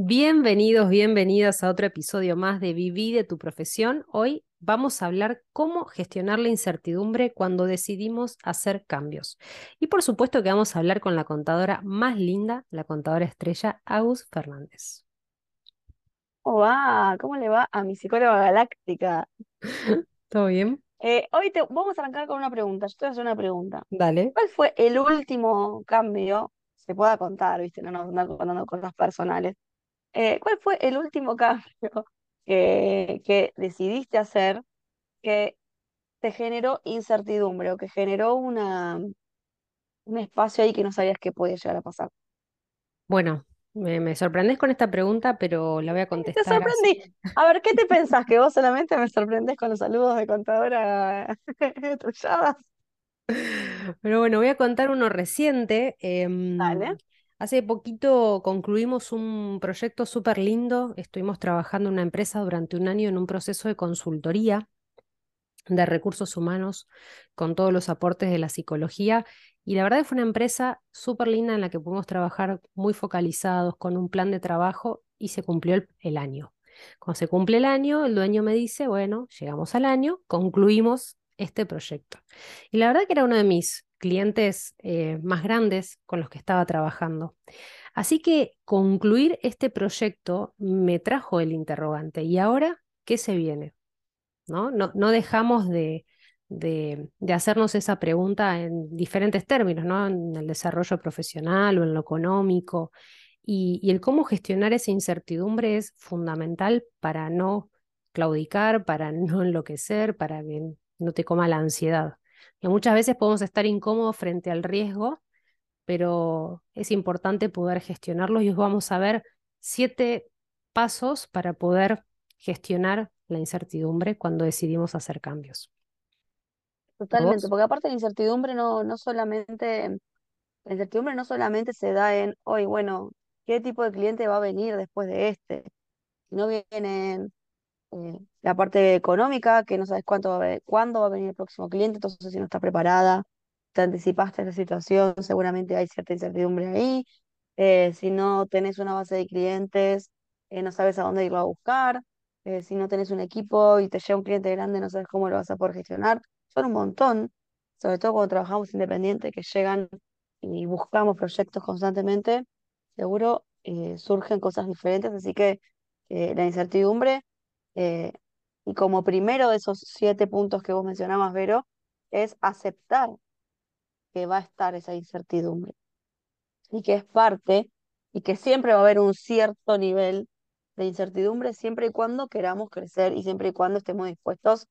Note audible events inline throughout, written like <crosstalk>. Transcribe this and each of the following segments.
Bienvenidos, bienvenidas a otro episodio más de Viví de tu profesión. Hoy vamos a hablar cómo gestionar la incertidumbre cuando decidimos hacer cambios. Y por supuesto que vamos a hablar con la contadora más linda, la contadora estrella Agus Fernández. Hola, ¿cómo le va a mi psicóloga galáctica? <laughs> ¿Todo bien? Eh, hoy te, vamos a arrancar con una pregunta. Yo te voy a hacer una pregunta. Dale. ¿Cuál fue el último cambio? Se pueda contar, ¿viste? No nos andar contando cosas personales. Eh, ¿cuál fue el último <laughs> cambio que, que decidiste hacer que te generó incertidumbre o que generó una, un espacio ahí que no sabías que podía llegar a pasar? Bueno, me, me sorprendes con esta pregunta, pero la voy a Te contestar sorprendí. así. A ver, ¿qué te <laughs> pensás? ¿Que vos solamente me sorprendés con los saludos de contadora <laughs> trulladas? Pero bueno, voy a contar uno reciente. em, Dale. Hace poquito concluimos un proyecto súper lindo. Estuvimos trabajando en una empresa durante un año en un proceso de consultoría de recursos humanos con todos los aportes de la psicología. Y la verdad fue una empresa súper linda en la que pudimos trabajar muy focalizados con un plan de trabajo y se cumplió el, el año. Cuando se cumple el año, el dueño me dice, bueno, llegamos al año, concluimos este proyecto. Y la verdad que era uno de mis clientes eh, más grandes con los que estaba trabajando. Así que concluir este proyecto me trajo el interrogante. ¿Y ahora qué se viene? ¿no? No, dejamos de, de, de hacernos esa pregunta en diferentes términos, ¿no? En el desarrollo profesional o en lo económico. Y, y el cómo gestionar esa incertidumbre es fundamental para no claudicar, para no enloquecer, para que no te coma la ansiedad. Que muchas veces podemos estar incómodos frente al riesgo, pero es importante poder gestionarlos y os vamos a ver siete pasos para poder gestionar la incertidumbre cuando decidimos hacer cambios. Totalmente, ¿Vos? porque aparte la incertidumbre no, no solamente, la incertidumbre no solamente se da en, hoy, bueno, ¿qué tipo de cliente va a venir después de este? No viene eh, la parte económica, que no sabes cuánto va a cuándo va a venir el próximo cliente, entonces si no estás preparada, te anticipaste a esa situación, seguramente hay cierta incertidumbre ahí. Eh, si no tenés una base de clientes, eh, no sabes a dónde irlo a buscar. Eh, si no tenés un equipo y te llega un cliente grande, no sabes cómo lo vas a poder gestionar. Son un montón, sobre todo cuando trabajamos independiente, que llegan y buscamos proyectos constantemente, seguro eh, surgen cosas diferentes, así que eh, la incertidumbre eh, y como primero de esos siete puntos que vos mencionabas, Vero, es aceptar que va a estar esa incertidumbre y que es parte y que siempre va a haber un cierto nivel de incertidumbre siempre y cuando queramos crecer y siempre y cuando estemos dispuestos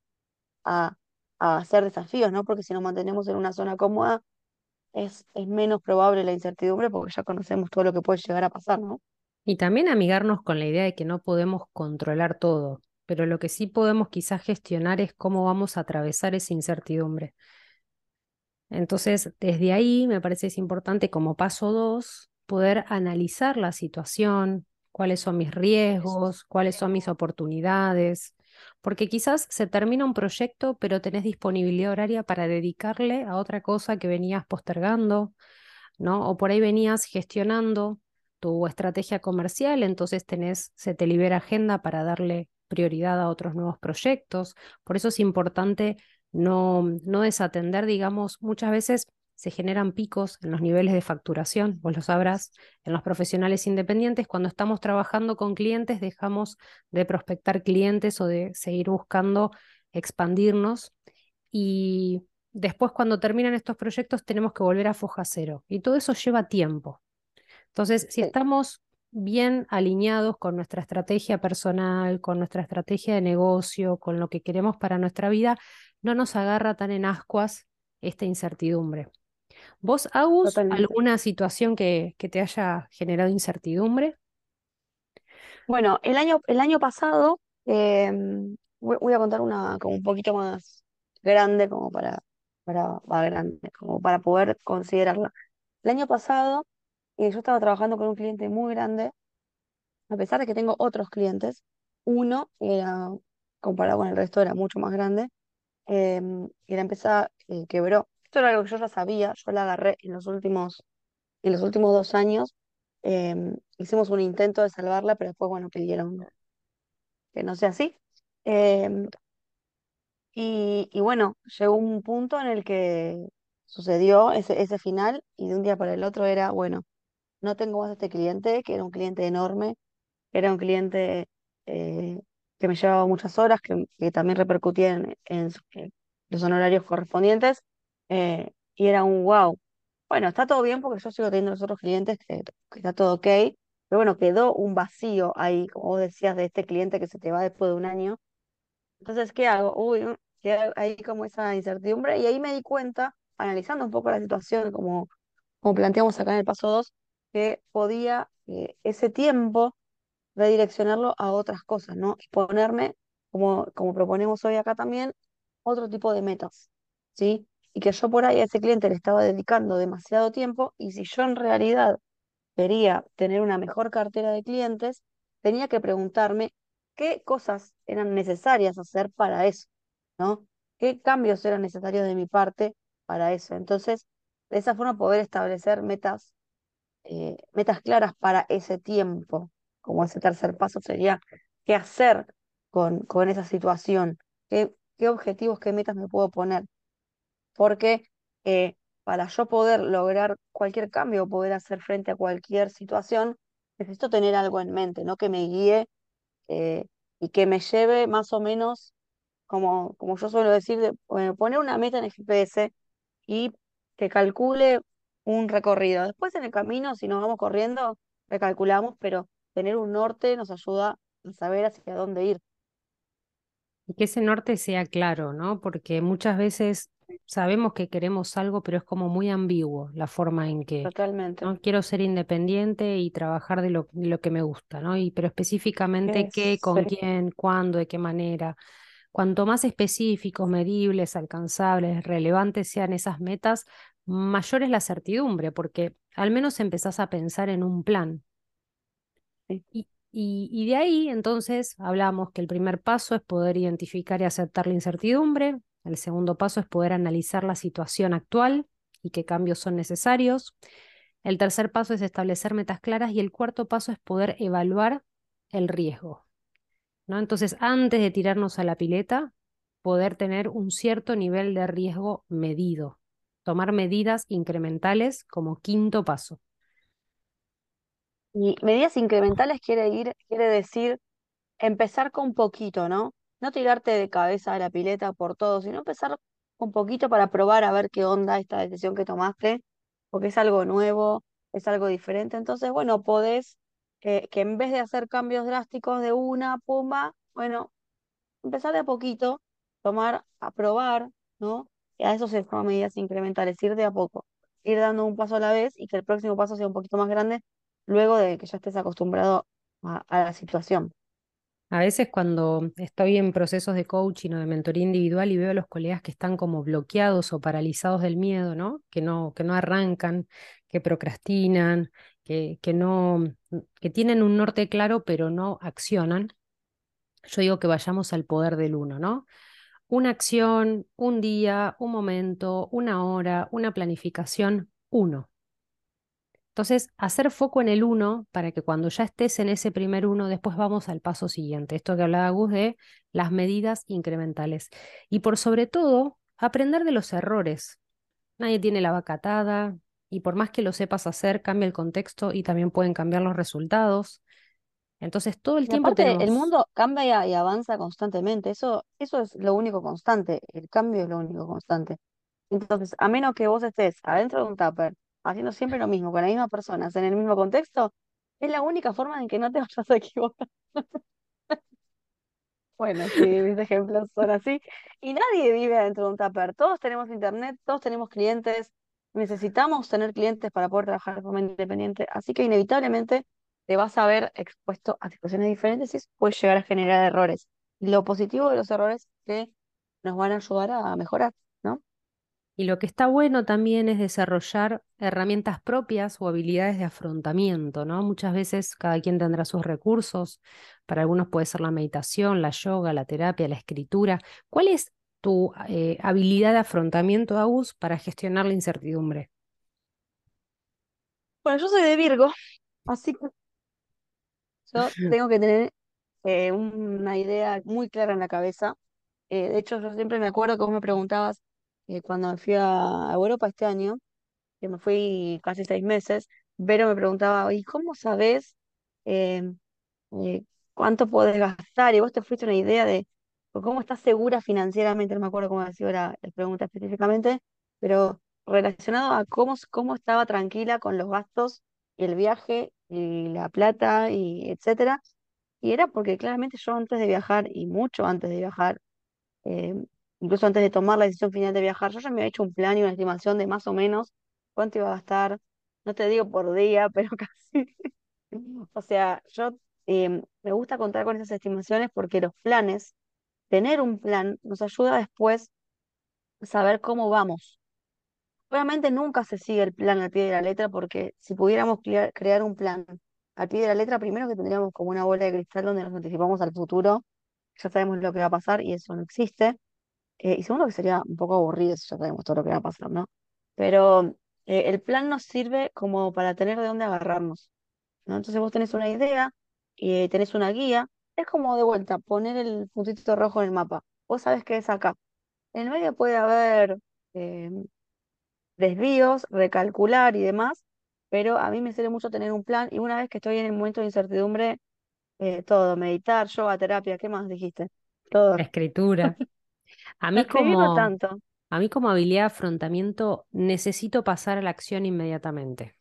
a, a hacer desafíos, ¿no? Porque si nos mantenemos en una zona cómoda, es, es menos probable la incertidumbre porque ya conocemos todo lo que puede llegar a pasar, ¿no? Y también amigarnos con la idea de que no podemos controlar todo, pero lo que sí podemos quizás gestionar es cómo vamos a atravesar esa incertidumbre. Entonces, desde ahí me parece es importante como paso dos poder analizar la situación, cuáles son mis riesgos, cuáles son mis oportunidades, porque quizás se termina un proyecto, pero tenés disponibilidad horaria para dedicarle a otra cosa que venías postergando, ¿no? O por ahí venías gestionando tu estrategia comercial, entonces tenés, se te libera agenda para darle prioridad a otros nuevos proyectos. Por eso es importante no, no desatender, digamos, muchas veces se generan picos en los niveles de facturación, vos lo sabrás, en los profesionales independientes, cuando estamos trabajando con clientes, dejamos de prospectar clientes o de seguir buscando expandirnos y después cuando terminan estos proyectos tenemos que volver a foja cero y todo eso lleva tiempo. Entonces, si estamos bien alineados con nuestra estrategia personal, con nuestra estrategia de negocio, con lo que queremos para nuestra vida, no nos agarra tan en ascuas esta incertidumbre. ¿Vos, Agus, totalmente. alguna situación que, que te haya generado incertidumbre? Bueno, el año, el año pasado, em, voy, a contar una como un poquito más grande, como para, para, va, grande, como para poder considerarla. El año pasado, eh, yo estaba trabajando con un cliente muy grande, a pesar de que tengo otros clientes, uno era, comparado con el resto, era mucho más grande, em, y la empresa eh, quebró. Esto era algo que yo ya sabía, yo la agarré en los últimos, en los últimos dos años Em, hicimos un intento de salvarla, pero después, bueno, pidieron que no sea así. Em, y, y bueno, llegó un punto en el que sucedió ese, ese final y de un día para el otro era, bueno, no tengo más este cliente, que era un cliente enorme, era un cliente eh, que me llevaba muchas horas, que, que también repercutía en, en los honorarios correspondientes, eh, y era un wow. Bueno, está todo bien porque yo sigo teniendo los otros clientes que, que está todo ok, pero bueno, quedó un vacío ahí, como vos decías, de este cliente que se te va después de un año. Entonces, ¿qué hago? Uy, mm, queda ahí como esa incertidumbre, y ahí me di cuenta, analizando un poco la situación, como, como planteamos acá en el paso 2 que podía eh, ese tiempo redireccionarlo a otras cosas, ¿no? Y ponerme, como, como proponemos hoy acá también, otro tipo de metas, ¿sí? Y que yo por ahí a ese cliente le estaba dedicando demasiado tiempo y si yo en realidad quería tener una mejor cartera de clientes, tenía que preguntarme qué cosas eran necesarias hacer para eso, ¿no? ¿Qué cambios eran necesarios de mi parte para eso? Entonces, de esa forma poder establecer metas eh, metas claras para ese tiempo, como ese tercer paso sería qué hacer con, con esa situación, qué, qué objetivos, qué metas me puedo poner, porque eh, para yo poder lograr cualquier cambio o poder hacer frente a cualquier situación, necesito tener algo en mente, ¿no? Que me guíe eh, y que me lleve más o menos, como, como yo suelo decir, de, poner una meta en el GPS y que calcule un recorrido. Después en el camino, si nos vamos corriendo, recalculamos, pero tener un norte nos ayuda a saber hacia dónde ir. Y que ese norte sea claro, ¿no? Porque muchas veces sabemos que queremos algo, pero es como muy ambiguo la forma en que, Totalmente. ¿no? Quiero ser independiente y trabajar de lo, de lo que me gusta, ¿no? Y, pero específicamente qué, Es, con quién, cuándo, de qué manera. Cuanto más específicos, medibles, alcanzables, relevantes sean esas metas, mayor es la certidumbre, porque al menos empezás a pensar en un plan. sí. Y, y, y de ahí, entonces, hablamos que el primer paso es poder identificar y aceptar la incertidumbre, el segundo paso es poder analizar la situación actual y qué cambios son necesarios. El tercer paso es establecer metas claras y el cuarto paso es poder evaluar el riesgo. ¿No? Entonces, antes de tirarnos a la pileta, poder tener un cierto nivel de riesgo medido, tomar medidas incrementales como quinto paso. Y medidas incrementales quiere ir, quiere decir empezar con poquito, ¿no? No tirarte de cabeza a la pileta por todo, sino empezar con poquito para probar a ver qué onda esta decisión que tomaste, porque es algo nuevo, es algo diferente. Entonces, bueno, podés eh, que en vez de hacer cambios drásticos de una, pumba, bueno, empezar de a poquito, tomar, a probar, ¿no? Y a eso se llaman medidas incrementales, ir de a poco, ir dando un paso a la vez y que el próximo paso sea un poquito más grande luego de que ya estés acostumbrado a, a la situación. A veces cuando estoy en procesos de coaching o de mentoría individual y veo a los colegas que están como bloqueados o paralizados del miedo, ¿no? Que no, que no arrancan, que procrastinan, que, no, que tienen un norte claro pero no accionan. Yo digo que vayamos al poder del uno, ¿no? Una acción, un día, un momento, una hora, una planificación, uno. Entonces, hacer foco en el uno para que cuando ya estés en ese primer uno, después vamos al paso siguiente. Esto que hablaba Gus de las medidas incrementales. Y por sobre todo, aprender de los errores. Nadie tiene la vaca atada y por más que lo sepas hacer, cambia el contexto y también pueden cambiar los resultados. Entonces, todo el Y tiempo aparte, el tenemos... mundo cambia y avanza constantemente. Eso, eso es lo único constante. El cambio es lo único constante. Entonces, a menos que vos estés adentro de un tupper, haciendo siempre lo mismo, con las mismas personas, en el mismo contexto, es la única forma en que no te <laughs> vayas a equivocar. <laughs> Bueno, sí, mis ejemplos son así. Y nadie vive dentro de un tupper. Todos tenemos internet, todos tenemos clientes. Necesitamos tener clientes para poder trabajar de forma independiente. Así que inevitablemente te vas a ver expuesto a situaciones diferentes y puede llegar a generar errores. Lo positivo de los errores es que nos van a ayudar a mejorar, ¿no? Y lo que está bueno también es desarrollar herramientas propias o habilidades de afrontamiento, ¿no? Muchas veces cada quien tendrá sus recursos. Para algunos puede ser la meditación, la yoga, la terapia, la escritura. ¿Cuál es tu eh, habilidad de afrontamiento, Agus, para gestionar la incertidumbre? Bueno, yo soy de Virgo Así que yo <laughs> tengo que tener eh, una idea muy clara en la cabeza. Eh, de hecho, yo siempre me acuerdo que vos me preguntabas cuando me fui a Europa este año, que me fui casi seis meses, Vero me preguntaba, ¿y cómo sabes cuánto podés gastar? Y vos te fuiste una idea de cómo estás segura financieramente, no me acuerdo cómo decía la, la pregunta específicamente, pero relacionado a cómo, cómo estaba tranquila con los gastos y el viaje y la plata y etcétera. Y era porque claramente yo antes de viajar y mucho antes de viajar, eh, incluso antes de tomar la decisión final de viajar, yo ya me había hecho un plan y una estimación de más o menos cuánto iba a gastar, no te digo por día, <laughs> pero casi. O sea, yo eh, me gusta contar con esas estimaciones porque los planes, tener un plan, nos ayuda después a saber cómo vamos. Obviamente nunca se sigue el plan al pie de la letra porque si pudiéramos crear un plan al pie de la letra, primero que tendríamos como una bola de cristal donde nos anticipamos al futuro, ya sabemos lo que va a pasar y eso no existe. Eh, y segundo que sería un poco aburrido si ya sabemos todo lo que va a pasar, ¿no? Pero eh, el plan nos sirve como para tener de dónde agarrarnos, ¿no? Entonces vos tenés una idea y tenés una guía, es como de vuelta, poner el puntito rojo en el mapa. Vos sabés que es acá. En el medio puede haber eh, desvíos, recalcular y demás, pero a mí me sirve mucho tener un plan y una vez que estoy en el momento de incertidumbre, eh, todo, meditar, yoga, terapia, ¿qué más dijiste? Todo. escritura. <laughs> A mí como, tanto. A mí como habilidad de afrontamiento necesito pasar a la acción inmediatamente.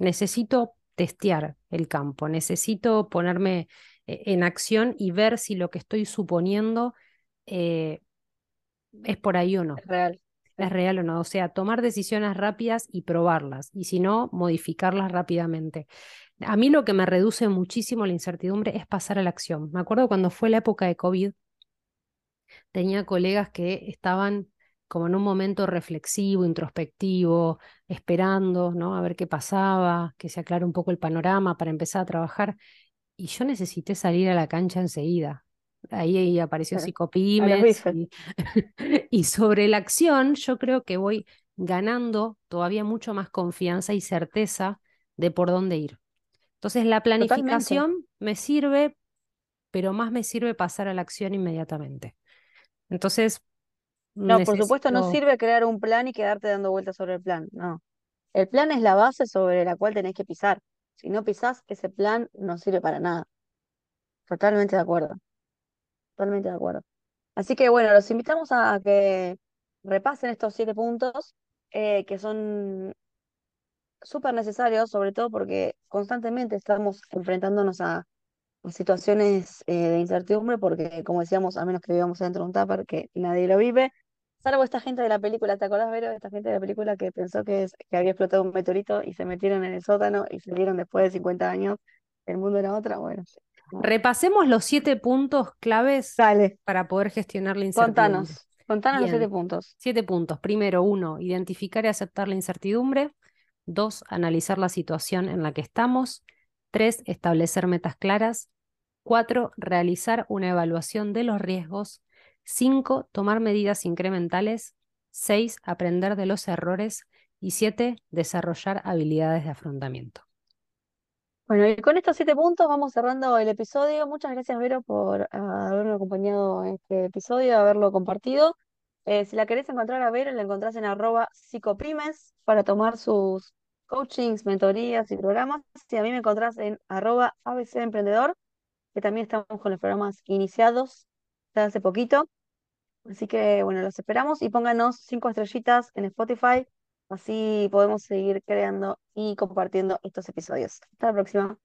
Necesito testear el campo, necesito ponerme en acción y ver si lo que estoy suponiendo eh, es por ahí o no. Es real es real o no. O sea, tomar decisiones rápidas y probarlas, y si no, modificarlas rápidamente. A mí lo que me reduce muchísimo la incertidumbre es pasar a la acción. Me acuerdo cuando fue la época de COVID, tenía colegas que estaban como en un momento reflexivo, introspectivo, esperando, ¿no? A ver qué pasaba, que se aclare un poco el panorama para empezar a trabajar. Y yo necesité salir a la cancha enseguida. Ahí, apareció Psicopymes. <laughs> Y, sobre la acción, yo creo que voy ganando todavía mucho más confianza y certeza de por dónde ir. Entonces, la planificación me sirve, pero más me sirve pasar a la acción inmediatamente. Entonces. No, por supuesto, no sirve crear un plan y quedarte dando vueltas sobre el plan. No. El plan es la base sobre la cual tenés que pisar. Si no pisás, ese plan no sirve para nada. Totalmente de acuerdo totalmente de acuerdo. Así que bueno, los invitamos a que repasen estos siete puntos eh, que son súper necesarios, sobre todo porque constantemente estamos enfrentándonos a, situaciones eh, de incertidumbre, porque como decíamos, a menos que vivamos dentro de un tupper, que nadie lo vive, salvo esta gente de la película, ¿te acordás, Vero? Esta gente de la película que pensó que, que había explotado un meteorito y se metieron en el sótano y se dieron después de 50 años, el mundo era otra, bueno, Repasemos los siete puntos claves para poder gestionar la incertidumbre. Contanos, contanos los siete puntos. Siete puntos. Primero, uno, identificar y aceptar la incertidumbre. Dos, analizar la situación en la que estamos. Tres, establecer metas claras. Cuatro, realizar una evaluación de los riesgos. Cinco, tomar medidas incrementales. Seis, aprender de los errores. Y siete, desarrollar habilidades de afrontamiento. Bueno, y con estos siete puntos vamos cerrando el episodio. Muchas gracias, Vero, por ah, haberme acompañado en este episodio, haberlo compartido. Eh, si la querés encontrar a Vero, la encontrás en arroba psicoprimes para tomar sus coachings, mentorías y programas. Si a mí me encontrás en arroba ABC Emprendedor, que también estamos con los programas iniciados hace poquito. Así que, bueno, los esperamos y pónganos cinco estrellitas en Spotify Así podemos seguir creando y compartiendo estos episodios. Hasta la próxima.